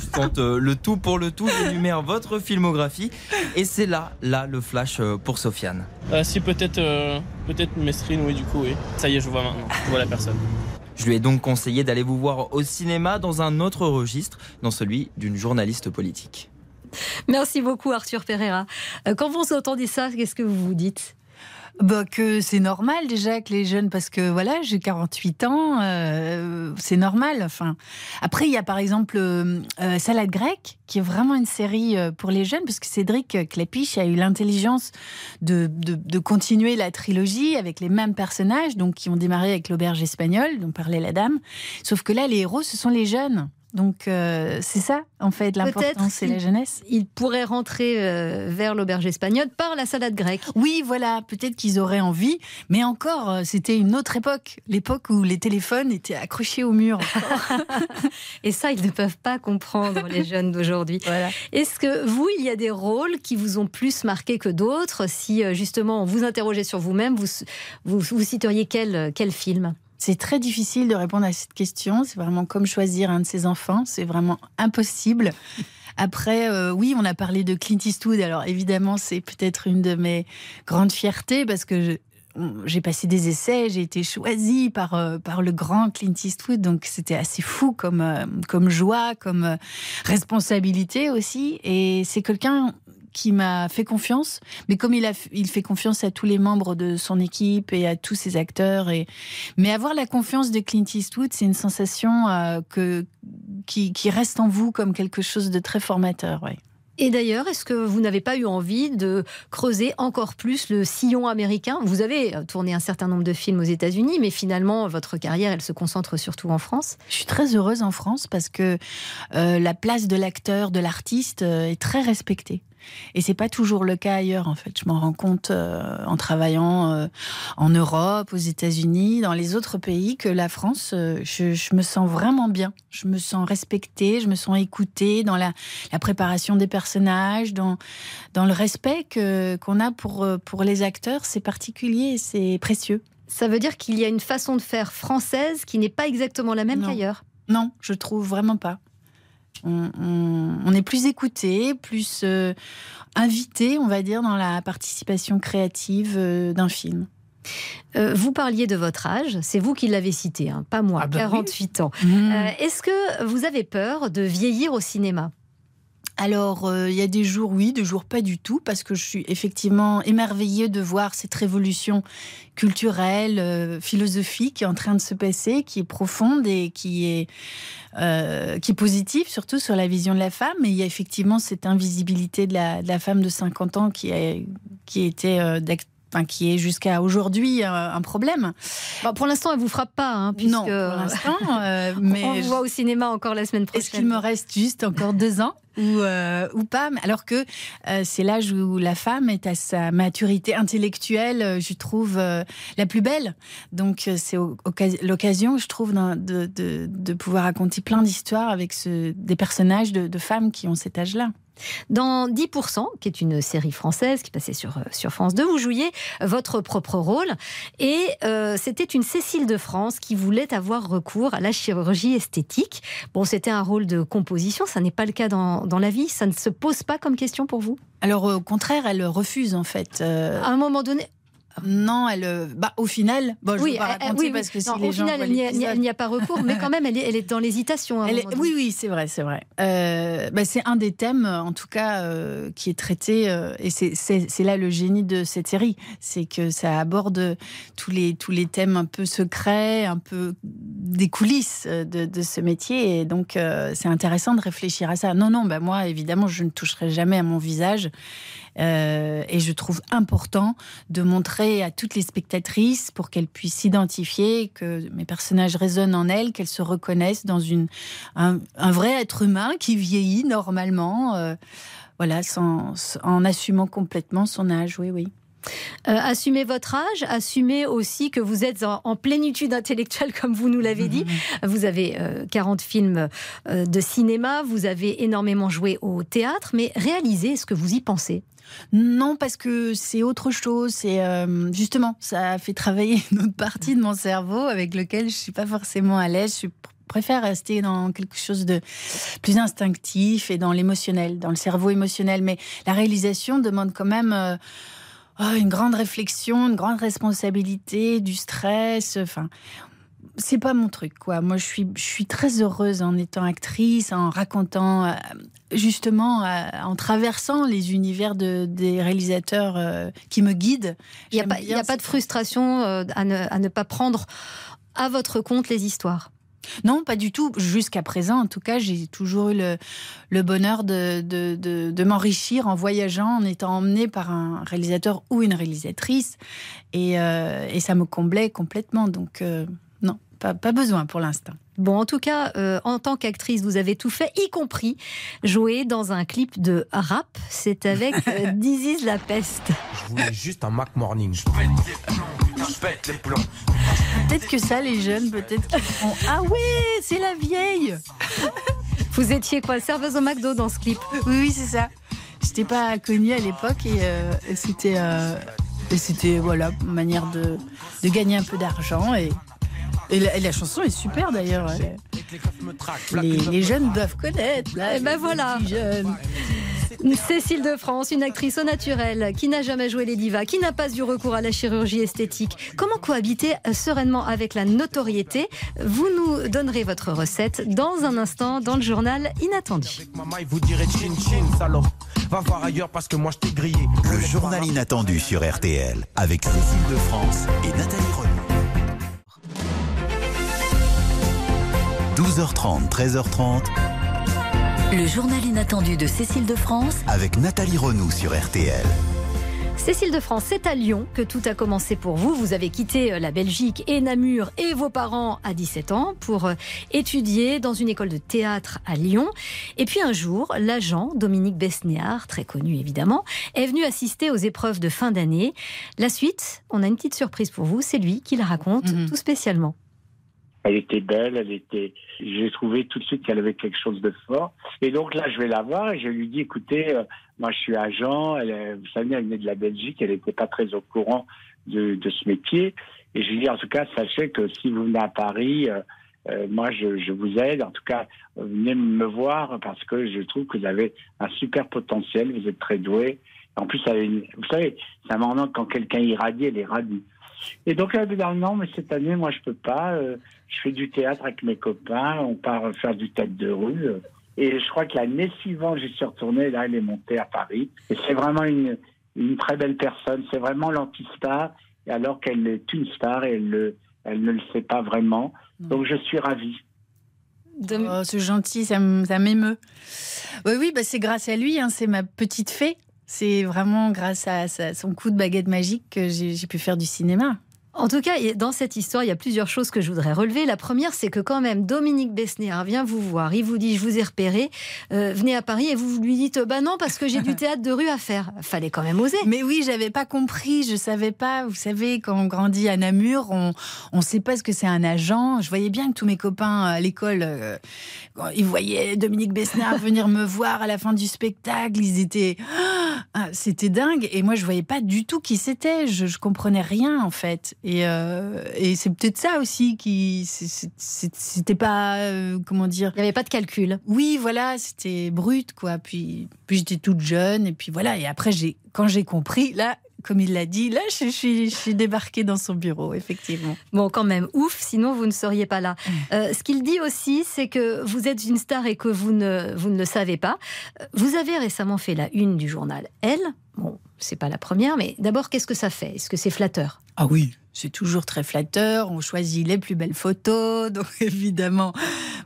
Je tente euh, le tout pour le tout, j'énumère votre filmographie et c'est là, là, le flash euh, pour Sofiane. Euh, si peut-être, euh, peut-être Mestrine, oui, du coup, oui. Ça y est, je vois maintenant, je vois la personne. Je lui ai donc conseillé d'aller vous voir au cinéma dans un autre registre, dans celui d'une journaliste politique. Merci beaucoup Arthur Pereira. Quand vous entendez ça, qu'est-ce que vous vous dites? Bah, que c'est normal déjà que les jeunes, parce que voilà, j'ai 48 ans, euh, c'est normal. Enfin, après, il y a par exemple euh, Salade grecque, qui est vraiment une série euh, pour les jeunes, parce que Cédric Clapiche a eu l'intelligence de, de, de, continuer la trilogie avec les mêmes personnages, donc qui ont démarré avec l'auberge espagnole, dont parlait la dame. Sauf que là, les héros, ce sont les jeunes. Donc euh, c'est ça, en fait, l'important, c'est la jeunesse. Ils pourraient rentrer euh, vers l'auberge espagnole par la salade grecque. Oui, voilà, peut-être qu'ils auraient envie, mais encore, euh, c'était une autre époque, l'époque où les téléphones étaient accrochés au mur. Et ça, ils ne peuvent pas comprendre, les jeunes d'aujourd'hui. Voilà. Est-ce que vous, il y a des rôles qui vous ont plus marqué que d'autres? Si justement, on vous interrogeait sur vous-même, vous, vous, vous citeriez quel, quel film? C'est très difficile de répondre à cette question. C'est vraiment comme choisir un de ses enfants. C'est vraiment impossible. Après, euh, oui, on a parlé de Clint Eastwood. Alors évidemment, c'est peut-être une de mes grandes fiertés parce que j'ai passé des essais, j'ai été choisie par, euh, par le grand Clint Eastwood, donc c'était assez fou comme, euh, comme joie, comme responsabilité aussi. Et c'est quelqu'un qui m'a fait confiance, mais comme il, a, il fait confiance à tous les membres de son équipe et à tous ses acteurs. Et... Mais avoir la confiance de Clint Eastwood, c'est une sensation que, qui, qui, reste en vous comme quelque chose de très formateur. Ouais. Et d'ailleurs, est-ce que vous n'avez pas eu envie de creuser encore plus le sillon américain? Vous avez tourné un certain nombre de films aux États-Unis, mais finalement, votre carrière, elle se concentre surtout en France. Je suis très heureuse en France parce que euh, la place de l'acteur, de l'artiste euh, est très respectée. Et c'est pas toujours le cas ailleurs, en fait. Je m'en rends compte euh, en travaillant euh, en Europe, aux États-Unis, dans les autres pays, que la France, euh, je, me sens vraiment bien. Je me sens respectée, je me sens écoutée dans la, préparation des personnages, dans, dans le respect qu'on a pour, pour les acteurs. C'est particulier, c'est précieux. Ça veut dire qu'il y a une façon de faire française qui n'est pas exactement la même qu'ailleurs? Non, je trouve vraiment pas. On, est plus écouté, plus euh, invité, on va dire, dans la participation créative euh, d'un film. Euh, vous parliez de votre âge, c'est vous qui l'avez cité, hein, pas moi, 48 bah ans. Mmh. Est-ce que vous avez peur de vieillir au cinéma? Alors, euh, il y a des jours oui, des jours pas du tout, parce que je suis effectivement émerveillée de voir cette révolution culturelle, euh, philosophique qui est en train de se passer, qui est profonde et qui est, euh, qui est positive, surtout sur la vision de la femme. Et il y a effectivement cette invisibilité de la, femme de 50 ans qui, a, qui était qui est jusqu'à aujourd'hui un, problème. pour l'instant, elle vous frappe pas, hein, puisque... non, pour l'instant. mais on voit au cinéma encore la semaine prochaine. Est-ce qu'il me reste juste encore deux ans ou, euh, ou pas? Alors que euh, c'est l'âge où la femme est à sa maturité intellectuelle, euh, je trouve, la plus belle. Donc c'est l'occasion, je trouve, de, de, de, pouvoir raconter plein d'histoires avec ce, des personnages de, de femmes qui ont cet âge-là. Dans 10%, qui est une série française qui passait sur, euh, sur France 2, vous jouiez votre propre rôle. Et euh, c'était une Cécile de France qui voulait avoir recours à la chirurgie esthétique. Bon, c'était un rôle de composition, ça n'est pas le cas dans, dans, la vie. Ça ne se pose pas comme question pour vous? Alors, au contraire, elle refuse en fait. Euh, à un moment donné, non, elle, euh, bah, au final, bon, je oui, vais pas raconter parce que si les au final, il n'y a, pas recours, mais quand même, elle est, elle est dans l'hésitation. Oui, oui, c'est vrai, c'est vrai. Euh, bah, c'est un des thèmes, en tout cas, euh, qui est traité, et c'est là le génie de cette série, c'est que ça aborde tous les, tous les thèmes un peu secrets, un peu des coulisses de, de ce métier, et donc c'est intéressant de réfléchir à ça. Non, non, bah, moi, évidemment, je ne toucherai jamais à mon visage. Euh, et je trouve important de montrer à toutes les spectatrices pour qu'elles puissent s'identifier, que mes personnages résonnent en elles, qu'elles se reconnaissent dans un, vrai être humain qui vieillit normalement, euh, voilà, en assumant complètement son âge. Oui, oui. Euh, assumez votre âge, assumez aussi que vous êtes en, plénitude intellectuelle, comme vous nous l'avez dit. Vous avez 40 films de cinéma, vous avez énormément joué au théâtre, mais réalisez ce que vous y pensez. Non, parce que c'est autre chose. C'est euh, justement, ça fait travailler une autre partie de mon cerveau avec lequel je suis pas forcément à l'aise. Je préfère rester dans quelque chose de plus instinctif et dans l'émotionnel, dans le cerveau émotionnel. Mais la réalisation demande quand même euh, oh, une grande réflexion, une grande responsabilité, du stress. Enfin, c'est pas mon truc, quoi. Moi, je suis, je suis très heureuse en étant actrice, en racontant, euh, justement, euh, en traversant les univers de, des réalisateurs euh, qui me guident. Il n'y a, a, pas de frustration à ne, à, ne, pas prendre à votre compte les histoires non, pas du tout. Jusqu'à présent, en tout cas, j'ai toujours eu le, bonheur de, m'enrichir en voyageant, en étant emmenée par un réalisateur ou une réalisatrice. Et, et ça me comblait complètement. Donc, non, pas, besoin pour l'instant. Bon, en tout cas, euh, en tant qu'actrice, vous avez tout fait, y compris jouer dans un clip de rap. C'est avec euh, Dizzy's La Peste. Je voulais juste un Mac Morning. Peut-être que ça, les jeunes, peut-être qu'ils font Ah ouais, c'est la vieille Vous étiez quoi, serveuse au McDo dans ce clip? Oui, oui, c'est ça. J'étais pas connue à l'époque et, euh, c'était. c'était voilà, une manière de, de gagner un peu d'argent et et la, chanson est super d'ailleurs. Les, jeunes doivent connaître. et eh ben voilà. Cécile de France, une actrice au naturel, qui n'a jamais joué les divas, qui n'a pas eu recours à la chirurgie esthétique. Comment cohabiter sereinement avec la notoriété? Vous nous donnerez votre recette dans un instant dans le journal Inattendu. Va voir ailleurs parce que moi je t'ai grillé. Le journal inattendu sur RTL avec Cécile de France et Nathalie Renaud. 12h30, 13h30. Le journal inattendu de Cécile de France avec Nathalie Renaud sur RTL. Cécile de France, c'est à Lyon que tout a commencé pour vous. Vous avez quitté euh, la Belgique et Namur et vos parents à 17 ans pour euh, étudier dans une école de théâtre à Lyon. Et puis un jour, l'agent Dominique Besnéard, très connu évidemment, est venu assister aux épreuves de fin d'année. La suite, on a une petite surprise pour vous, c'est lui qui la raconte Mhm. tout spécialement. Elle était belle, elle était. J'ai trouvé tout de suite qu'elle avait quelque chose de fort. Et donc là, je vais la voir et je lui dis écoutez, euh, moi je suis agent. Elle, vous savez, elle venait de la Belgique, elle n'était pas très au courant de, de ce métier. Et je lui dis en tout cas, sachez que si vous venez à Paris, euh, euh, moi je, je vous aide. En tout cas, venez me voir parce que je trouve que vous avez un super potentiel. Vous êtes très doué. En plus, vous savez, un moment quand quelqu'un irradie, elle est radie. Et donc elle me dit non, mais cette année, moi, je peux pas. euh, je fais du théâtre avec mes copains. On part faire du théâtre de rue. euh. Et je crois que l'année suivante, j'y suis retourné. Là, elle est montée à Paris. Et c'est vraiment une, une très belle personne. C'est vraiment l'anti-star, et alors qu'elle est une star et elle, le- elle ne le sait pas vraiment. Donc je suis ravi. Oh, c'est gentil, ça m'émeut. Oui, oui, bah, c'est grâce à lui, hein, c'est ma petite fée. C'est vraiment grâce à son coup de baguette magique que j'ai pu faire du cinéma. En tout cas, dans cette histoire, il y a plusieurs choses que je voudrais relever. La première, c'est que quand même, Dominique Besnéard vient vous voir. Il vous dit, je vous ai repéré, euh, venez à Paris, et vous lui dites, bah non, parce que j'ai du théâtre de rue à faire. Fallait quand même oser. Mais oui, j'avais pas compris, je savais pas. Vous savez, quand on grandit à Namur, on on sait pas ce que c'est un agent. Je voyais bien que tous mes copains à l'école, euh, ils voyaient Dominique Besnard venir me voir à la fin du spectacle, ils étaient, Ah, c'était dingue. Et moi, je voyais pas du tout qui c'était. Je, je comprenais rien en fait. Et, euh, et c'est peut-être ça aussi qui, c'était pas, euh, comment dire. Il n'y avait pas de calcul. Oui, voilà, c'était brut quoi. Puis, puis j'étais toute jeune et puis voilà. Et après, quand j'ai compris, là, comme il l'a dit, là, je, suis, je suis débarquée dans son bureau, effectivement. Bon, quand même, ouf, sinon vous ne seriez pas là. Euh, ce qu'il dit aussi, c'est que vous êtes une star et que vous ne, vous ne le savez pas. Vous avez récemment fait la une du journal Elle. Bon, c'est pas la première, mais d'abord, qu'est-ce que ça fait? Est-ce que c'est flatteur? Ah oui, c'est toujours très flatteur. On choisit les plus belles photos, donc évidemment,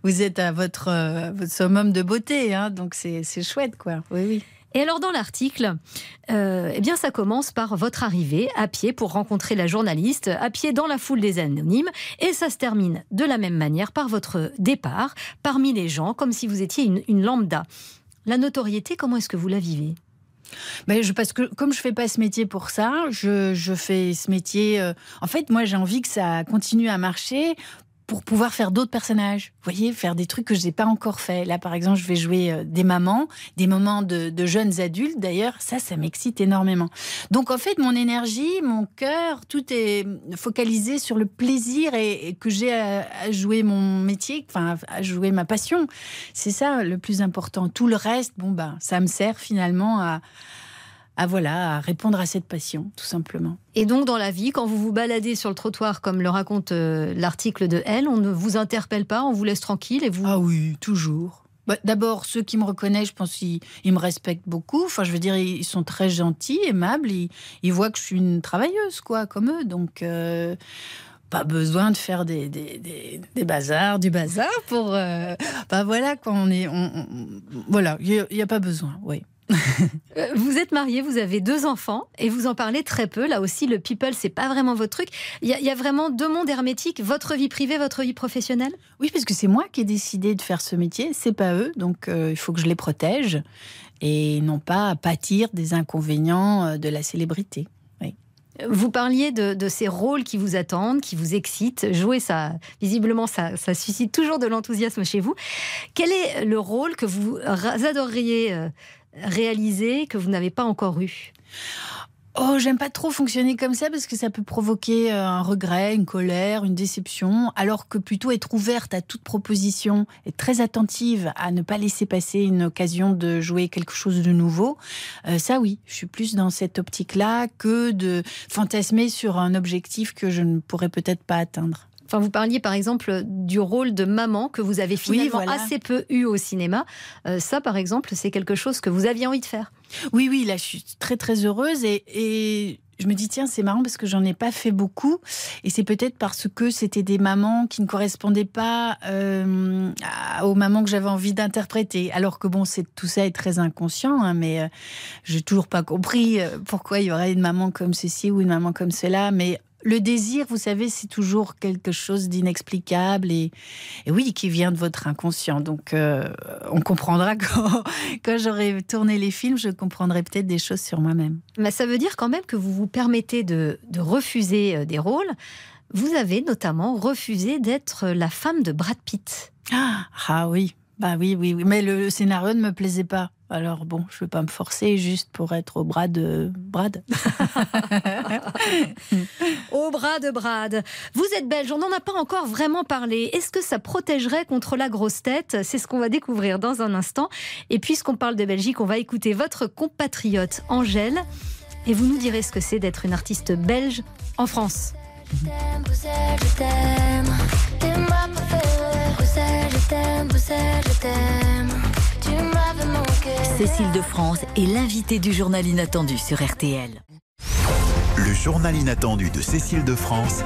vous êtes à votre, euh, votre summum de beauté, hein, donc c'est c'est chouette, quoi. Oui, oui. Et alors dans l'article, euh, eh bien ça commence par votre arrivée à pied pour rencontrer la journaliste, à pied dans la foule des anonymes, et ça se termine de la même manière par votre départ parmi les gens, comme si vous étiez une, une lambda. La notoriété, comment est-ce que vous la vivez? Ben, je, parce que comme je fais pas ce métier pour ça, je, fais ce métier. euh, en fait, moi, j'ai envie que ça continue à marcher pour pouvoir faire d'autres personnages. Vous voyez, faire des trucs que je n'ai pas encore fait. Là, par exemple, je vais jouer euh, des mamans, des moments de, jeunes adultes. D'ailleurs, ça, ça m'excite énormément. Donc, en fait, mon énergie, mon cœur, tout est focalisé sur le plaisir et, et que j'ai à, à jouer mon métier, enfin, à jouer ma passion. C'est ça le plus important. Tout le reste, bon, ben, ça me sert finalement à, à voilà, à répondre à cette passion, tout simplement. Et donc dans la vie, quand vous vous baladez sur le trottoir, comme le raconte euh, l'article de Elle, on ne vous interpelle pas, on vous laisse tranquille et vous... Ah oui, toujours. Bah, D'abord, ceux qui me reconnaissent, je pense qu'ils ils me respectent beaucoup. Enfin, je veux dire, ils sont très gentils, aimables. Ils, ils voient que je suis une travailleuse, quoi, comme eux. Donc, euh, pas besoin de faire des, des, des- des bazars, du bazar pour. euh, bah voilà, quand on est. on- on- voilà, il n'y a, pas besoin, oui. Euh, Vous êtes marié, vous avez deux enfants et vous en parlez très peu. Là aussi, le people, c'est pas vraiment votre truc. Il y, a- il y a vraiment deux mondes hermétiques votre vie privée, votre vie professionnelle? Oui, parce que c'est moi qui ai décidé de faire ce métier, c'est pas eux, donc euh, il faut que je les protège et non pas pâtir des inconvénients euh, de la célébrité. Vous parliez de, de ces rôles qui vous attendent, qui vous excitent. Jouer, ça, visiblement, ça, ça suscite toujours de l'enthousiasme chez vous. Quel est le rôle que vous adoreriez réaliser, que vous n'avez pas encore eu Oh, j'aime pas trop fonctionner comme ça parce que ça peut provoquer euh, un regret, une colère, une déception, alors que plutôt être ouverte à toute proposition et très attentive à ne pas laisser passer une occasion de jouer quelque chose de nouveau, euh, ça oui, je suis plus dans cette optique-là que de fantasmer sur un objectif que je ne pourrais peut-être pas atteindre. Enfin, vous parliez par exemple du rôle de maman que vous avez finalement voilà. assez peu eu au cinéma. Euh, ça, par exemple, c'est quelque chose que vous aviez envie de faire. Oui, oui, là, je suis très très heureuse et, et je me dis tiens, c'est marrant parce que j'en ai pas fait beaucoup et c'est peut-être parce que c'était des mamans qui ne correspondaient pas euh, aux mamans que j'avais envie d'interpréter. Alors que bon, c'est tout ça est très inconscient, hein, mais euh, j'ai toujours pas compris euh, pourquoi il y aurait une maman comme ceci ou une maman comme cela, mais le désir, vous savez, c'est toujours quelque chose d'inexplicable et, et oui, qui vient de votre inconscient. Donc, euh, on comprendra quand, quand j'aurai tourné les films, je comprendrai peut-être des choses sur moi-même. Mais ça veut dire quand même que vous vous permettez de, de refuser euh, des rôles. Vous avez notamment refusé d'être la femme de Brad Pitt. Ah, ah oui, bah oui, oui, oui. Mais le scénario ne me plaisait pas. Alors bon, je ne vais pas me forcer juste pour être au bras de Brad. Au bras de Brad. Vous êtes belge, on n'en a pas encore vraiment parlé. Est-ce que ça protégerait contre la grosse tête? C'est ce qu'on va découvrir dans un instant. Et puisqu'on parle de Belgique, on va écouter votre compatriote Angèle. Et vous nous direz ce que c'est d'être une artiste belge en France. Je Cécile de France est l'invitée du journal inattendu sur RTL. Le journal inattendu de Cécile de France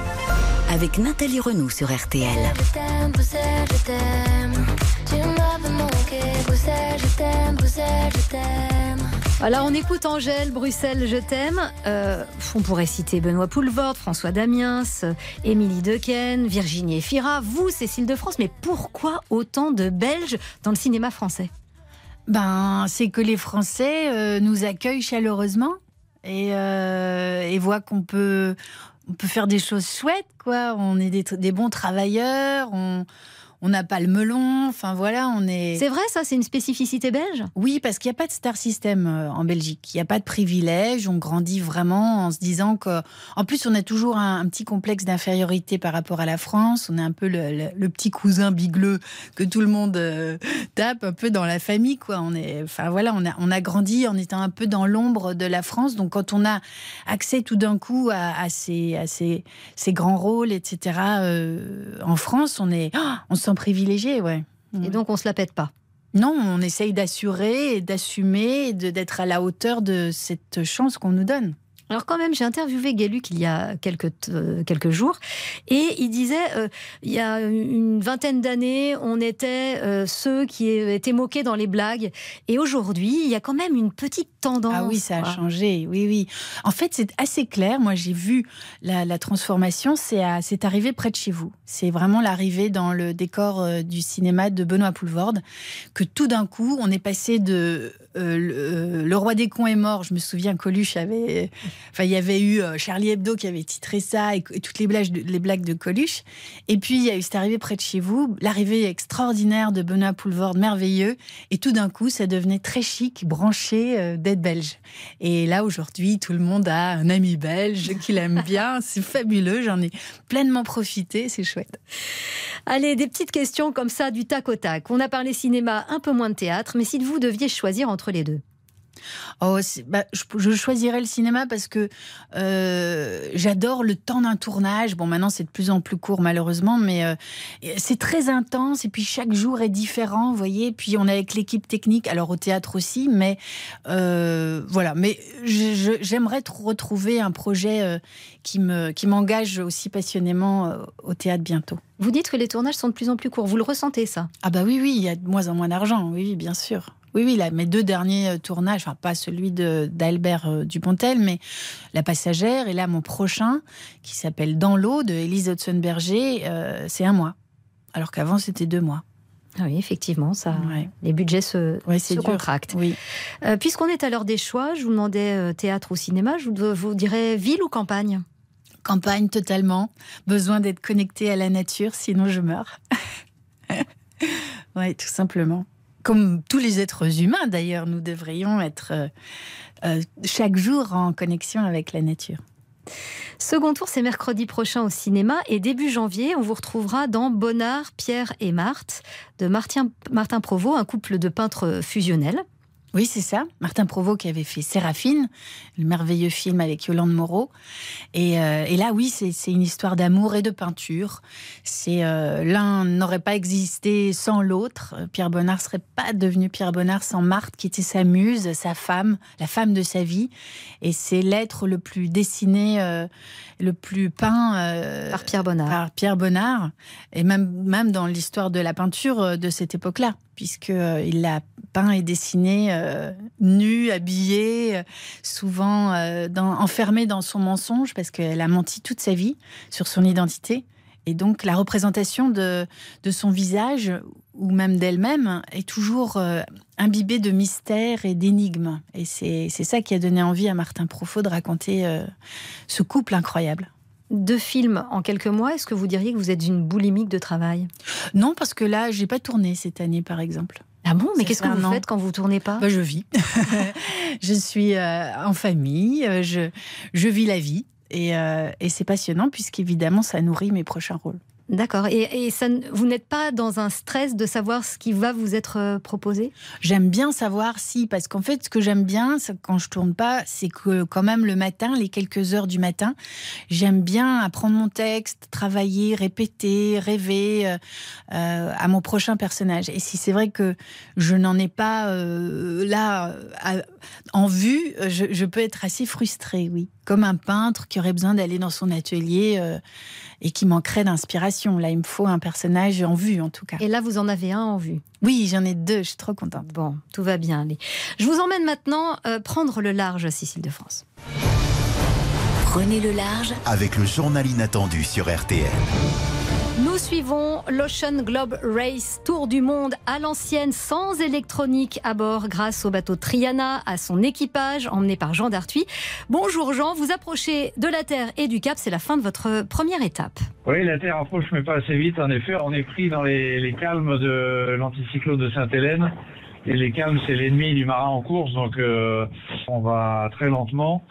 Avec Nathalie Renaud sur RTL. Je t'aime, Bruxelles, je t'aime. Tu m'avais manqué. Bruxelles, je t'aime. Bruxelles, je t'aime. Alors on écoute Angèle, Bruxelles, je t'aime. Euh, on pourrait citer Benoît Poulvord, François Damiens, Émilie Dequesne, Virginie Efira, vous, Cécile de France. Mais pourquoi autant de Belges dans le cinéma français? Ben, c'est que les Français euh, nous accueillent chaleureusement et, euh, voient qu'on peut, on peut faire des choses chouettes, quoi. On est des, des bons travailleurs, on on n'a pas le melon, enfin voilà, on est. C'est vrai, ça, c'est une spécificité belge? Oui, parce qu'il n'y a pas de star system euh, en Belgique. Il n'y a pas de privilège. On grandit vraiment en se disant que. En plus, on a toujours un, un petit complexe d'infériorité par rapport à la France. On est un peu le, le- le petit cousin bigleux que tout le monde euh, tape un peu dans la famille, quoi. On est. Enfin voilà, on a, on a grandi en étant un peu dans l'ombre de la France. Donc quand on a accès tout d'un coup à, à ces, à ces, ces grands rôles, etc. euh, en France, on est, oh, on se sent privilégié, ouais. Et donc on se la pète pas. Non, on essaye d'assurer d'assumer d'être à la hauteur de cette chance qu'on nous donne. Alors quand même, j'ai interviewé Gueluc il y a quelques, euh, quelques jours et il disait, euh, il y a une vingtaine d'années, on était euh, ceux qui étaient moqués dans les blagues et aujourd'hui, il y a quand même une petite tendance. Ah oui, ça a quoi. changé. Oui, oui. En fait, c'est assez clair. Moi, j'ai vu la, la transformation. C'est à- c'est arrivé près de chez vous. C'est vraiment l'arrivée dans le décor euh, du cinéma de Benoît Poulvord que tout d'un coup, on est passé de euh, le, euh, Le roi des cons est mort. Je me souviens, Coluche avait, enfin, il y avait eu euh, Charlie Hebdo qui avait titré ça et, et toutes les blagues, de, les blagues de Coluche. Et puis, il y a eu cette arrivée près de chez vous, l'arrivée extraordinaire de Benoît Poulvord, merveilleux. Et tout d'un coup, ça devenait très chic, branché euh, d'être belge. Et là, aujourd'hui, tout le monde a un ami belge qui l'aime bien. C'est fabuleux. J'en ai pleinement profité. C'est chouette. Allez, des petites questions comme ça du tac au tac. On a parlé cinéma, un peu moins de théâtre, mais si vous deviez choisir entre les deux. Oh, bah, je, je choisirais le cinéma parce que euh, j'adore le temps d'un tournage. Bon, maintenant c'est de plus en plus court malheureusement, mais euh, c'est très intense et puis chaque jour est différent, vous voyez. Puis on est avec l'équipe technique, alors au théâtre aussi, mais euh, voilà. Mais j'aimerais tr- retrouver un projet qui me qui m'engage aussi passionnément au théâtre bientôt. Vous dites que les tournages sont de plus en plus courts. Vous le ressentez ça? Ah bah oui, oui, il y a de moins en moins d'argent, oui, oui, bien sûr. Oui, oui, là, mes deux derniers euh, tournages, enfin pas celui d'Albert euh, Dupontel, mais La Passagère, et là mon prochain, qui s'appelle Dans l'eau, de Élise Hudson-Berger, euh, c'est un mois. Alors qu'avant, c'était deux mois. Ah oui, effectivement, ça, Ouais. les budgets se, Ouais, contractent. Oui. Euh, Puisqu'on est à l'heure des choix, je vous demandais euh, théâtre ou cinéma, je vous, vous dirais ville ou campagne? Campagne totalement. Besoin d'être connecté à la nature, sinon je meurs. oui, tout simplement. Comme tous les êtres humains d'ailleurs, nous devrions être euh, euh, chaque jour en connexion avec la nature. Second tour, c'est mercredi prochain au cinéma et début janvier, on vous retrouvera dans Bonnard, Pierre et Marthe de Martin, Martin Provost, un couple de peintres fusionnels. Oui, c'est ça. Martin Provost qui avait fait Séraphine, le merveilleux film avec Yolande Moreau. Et, euh, et là, oui, c'est une histoire d'amour et de peinture. C'est euh, l'un n'aurait pas existé sans l'autre. Pierre Bonnard serait pas devenu Pierre Bonnard sans Marthe, qui était sa muse, sa femme, la femme de sa vie. Et c'est l'être le plus dessiné, euh, le plus peint par Pierre Bonnard. Par Pierre Bonnard, et même même dans l'histoire de la peinture de cette époque-là, puisque il l'a peint et dessiné euh, nu, habillé, euh, souvent euh, dans, enfermé dans son mensonge parce qu'elle a menti toute sa vie sur son identité. Et donc la représentation de, son visage ou même d'elle-même est toujours imbibée de mystère et d'énigmes. Et c'est ça qui a donné envie à Martin Profot de raconter ce couple incroyable. Deux films en quelques mois, est-ce que vous diriez que vous êtes une boulimique de travail? Non, parce que là, j'ai pas tourné cette année, par exemple. Ah bon? Mais qu'est-ce que vous faites quand vous tournez pas? Bah, Je vis. je suis euh, en famille, euh, je, je vis la vie. Et, euh, et c'est passionnant puisqu'évidemment, ça nourrit mes prochains rôles. D'accord. Et, ça, vous n'êtes pas dans un stress de savoir ce qui va vous être euh, proposé? J'aime bien savoir si, parce qu'en fait, ce que j'aime bien quand je tourne pas, c'est que quand même le matin, les quelques heures du matin, j'aime bien apprendre mon texte, travailler, répéter, rêver euh, euh, à mon prochain personnage. Et si c'est vrai que je n'en ai pas là en vue, je, je, peux être assez frustrée, oui, comme un peintre qui aurait besoin d'aller dans son atelier et qui manquerait d'inspiration. Là, il me faut un personnage en vue, en tout cas. Et là, vous en avez un en vue Oui, j'en ai deux. Je suis trop contente. Bon, tout va bien. Allez. Je vous emmène maintenant euh, prendre le large, Cécile de France. Prenez le large avec le journal inattendu sur RTL. Nous suivons l'Ocean Globe Race, tour du monde à l'ancienne, sans électronique à bord, grâce au bateau Triana, à son équipage, emmené par Jean Dartuy. Bonjour Jean, vous approchez de la Terre et du Cap, c'est la fin de votre première étape. Oui, la Terre approche, mais pas assez vite. En effet, on est pris dans les, les calmes de l'anticyclone de Sainte-Hélène. Et les calmes, c'est l'ennemi du marin en course, donc euh, on va très lentement.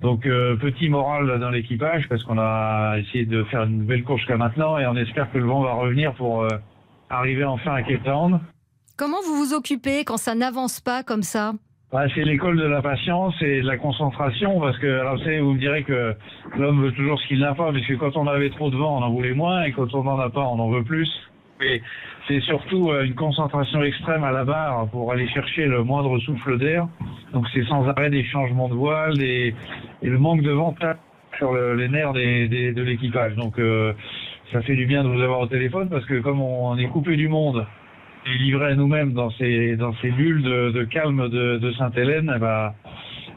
Donc euh, petit moral dans l'équipage parce qu'on a essayé de faire une belle course jusqu'à maintenant et on espère que le vent va revenir pour euh, arriver enfin à Cape Town. Comment vous vous occupez quand ça n'avance pas comme ça? Bah, C'est l'école de la patience et de la concentration parce que alors, vous, vous me direz que l'homme veut toujours ce qu'il n'a pas parce que quand on avait trop de vent on en voulait moins et quand on n'en a pas on en veut plus. Mais c'est surtout euh, une concentration extrême à la barre pour aller chercher le moindre souffle d'air. Donc c'est sans arrêt des changements de voile et, et le manque de vent sur les nerfs de l'équipage. Donc euh, ça fait du bien de vous avoir au téléphone parce que comme on, est coupé du monde et livré à nous-mêmes dans ces, dans ces bulles de, calme de, Sainte-Hélène, eh ben,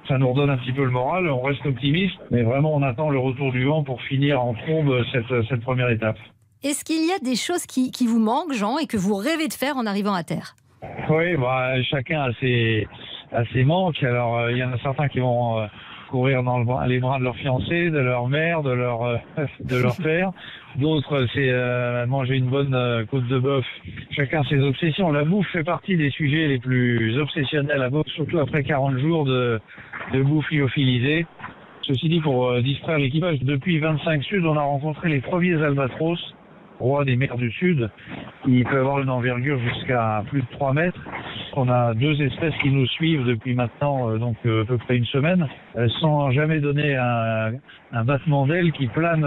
ça nous redonne un petit peu le moral. On reste optimiste, mais vraiment on attend le retour du vent pour finir en trombe cette première étape. Est-ce qu'il y a des choses qui, vous manquent, Jean, et que vous rêvez de faire en arrivant à terre? Oui, bah, chacun a ses, manques. Alors, euh, il y en a certains qui vont euh, courir dans le, les bras de leur fiancé, de leur mère, de leur, euh, de leur père. D'autres, c'est manger une bonne côte de bœuf. Chacun ses obsessions. La bouffe fait partie des sujets les plus obsessionnels à bord, surtout après 40 jours de, de bouffe lyophilisée. Ceci dit, pour distraire l'équipage, depuis 25 Sud, on a rencontré les premiers albatros roi des mers du Sud, qui peut avoir une envergure jusqu'à plus de 3 mètres. On a deux espèces qui nous suivent depuis maintenant euh, donc euh, à peu près une semaine, euh, sans jamais donner un, battement d'aile qui plane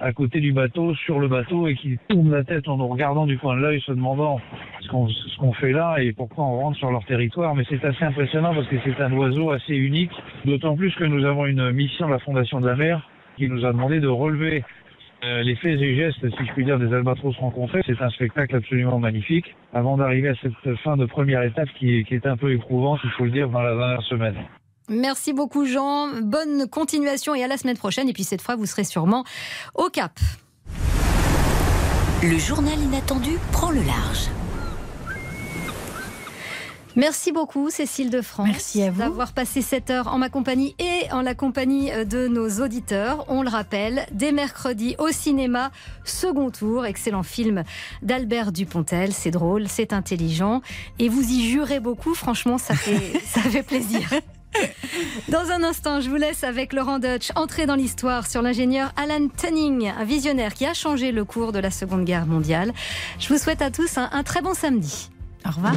à côté du bateau, sur le bateau, et qui tourne la tête en nous regardant du coin de l'œil, se demandant ce qu'on ce qu'on fait là et pourquoi on rentre sur leur territoire. Mais c'est assez impressionnant parce que c'est un oiseau assez unique, d'autant plus que nous avons une mission de la Fondation de la mer qui nous a demandé de relever euh, les faits et gestes, si je puis dire, des albatros rencontrés, c'est un spectacle absolument magnifique. Avant d'arriver à cette fin de première étape qui, qui est un peu éprouvante, il faut le dire, dans la dernière semaine. Merci beaucoup Jean, bonne continuation et à la semaine prochaine. Et puis cette fois, vous serez sûrement au Cap. Le journal inattendu prend le large. Merci beaucoup Cécile de France. Merci à vous. D'avoir passé cette heure en ma compagnie et en la compagnie euh, de nos auditeurs. On le rappelle, dès mercredi au cinéma, second tour, excellent film d'Albert Dupontel. C'est drôle, c'est intelligent et vous y jurez beaucoup. Franchement, ça fait, ça fait plaisir. Dans un instant, je vous laisse avec Laurent Deutsch entrer dans l'histoire sur l'ingénieur Alan Turing, un visionnaire qui a changé le cours de la Seconde Guerre mondiale. Je vous souhaite à tous un, un très bon samedi. Au revoir.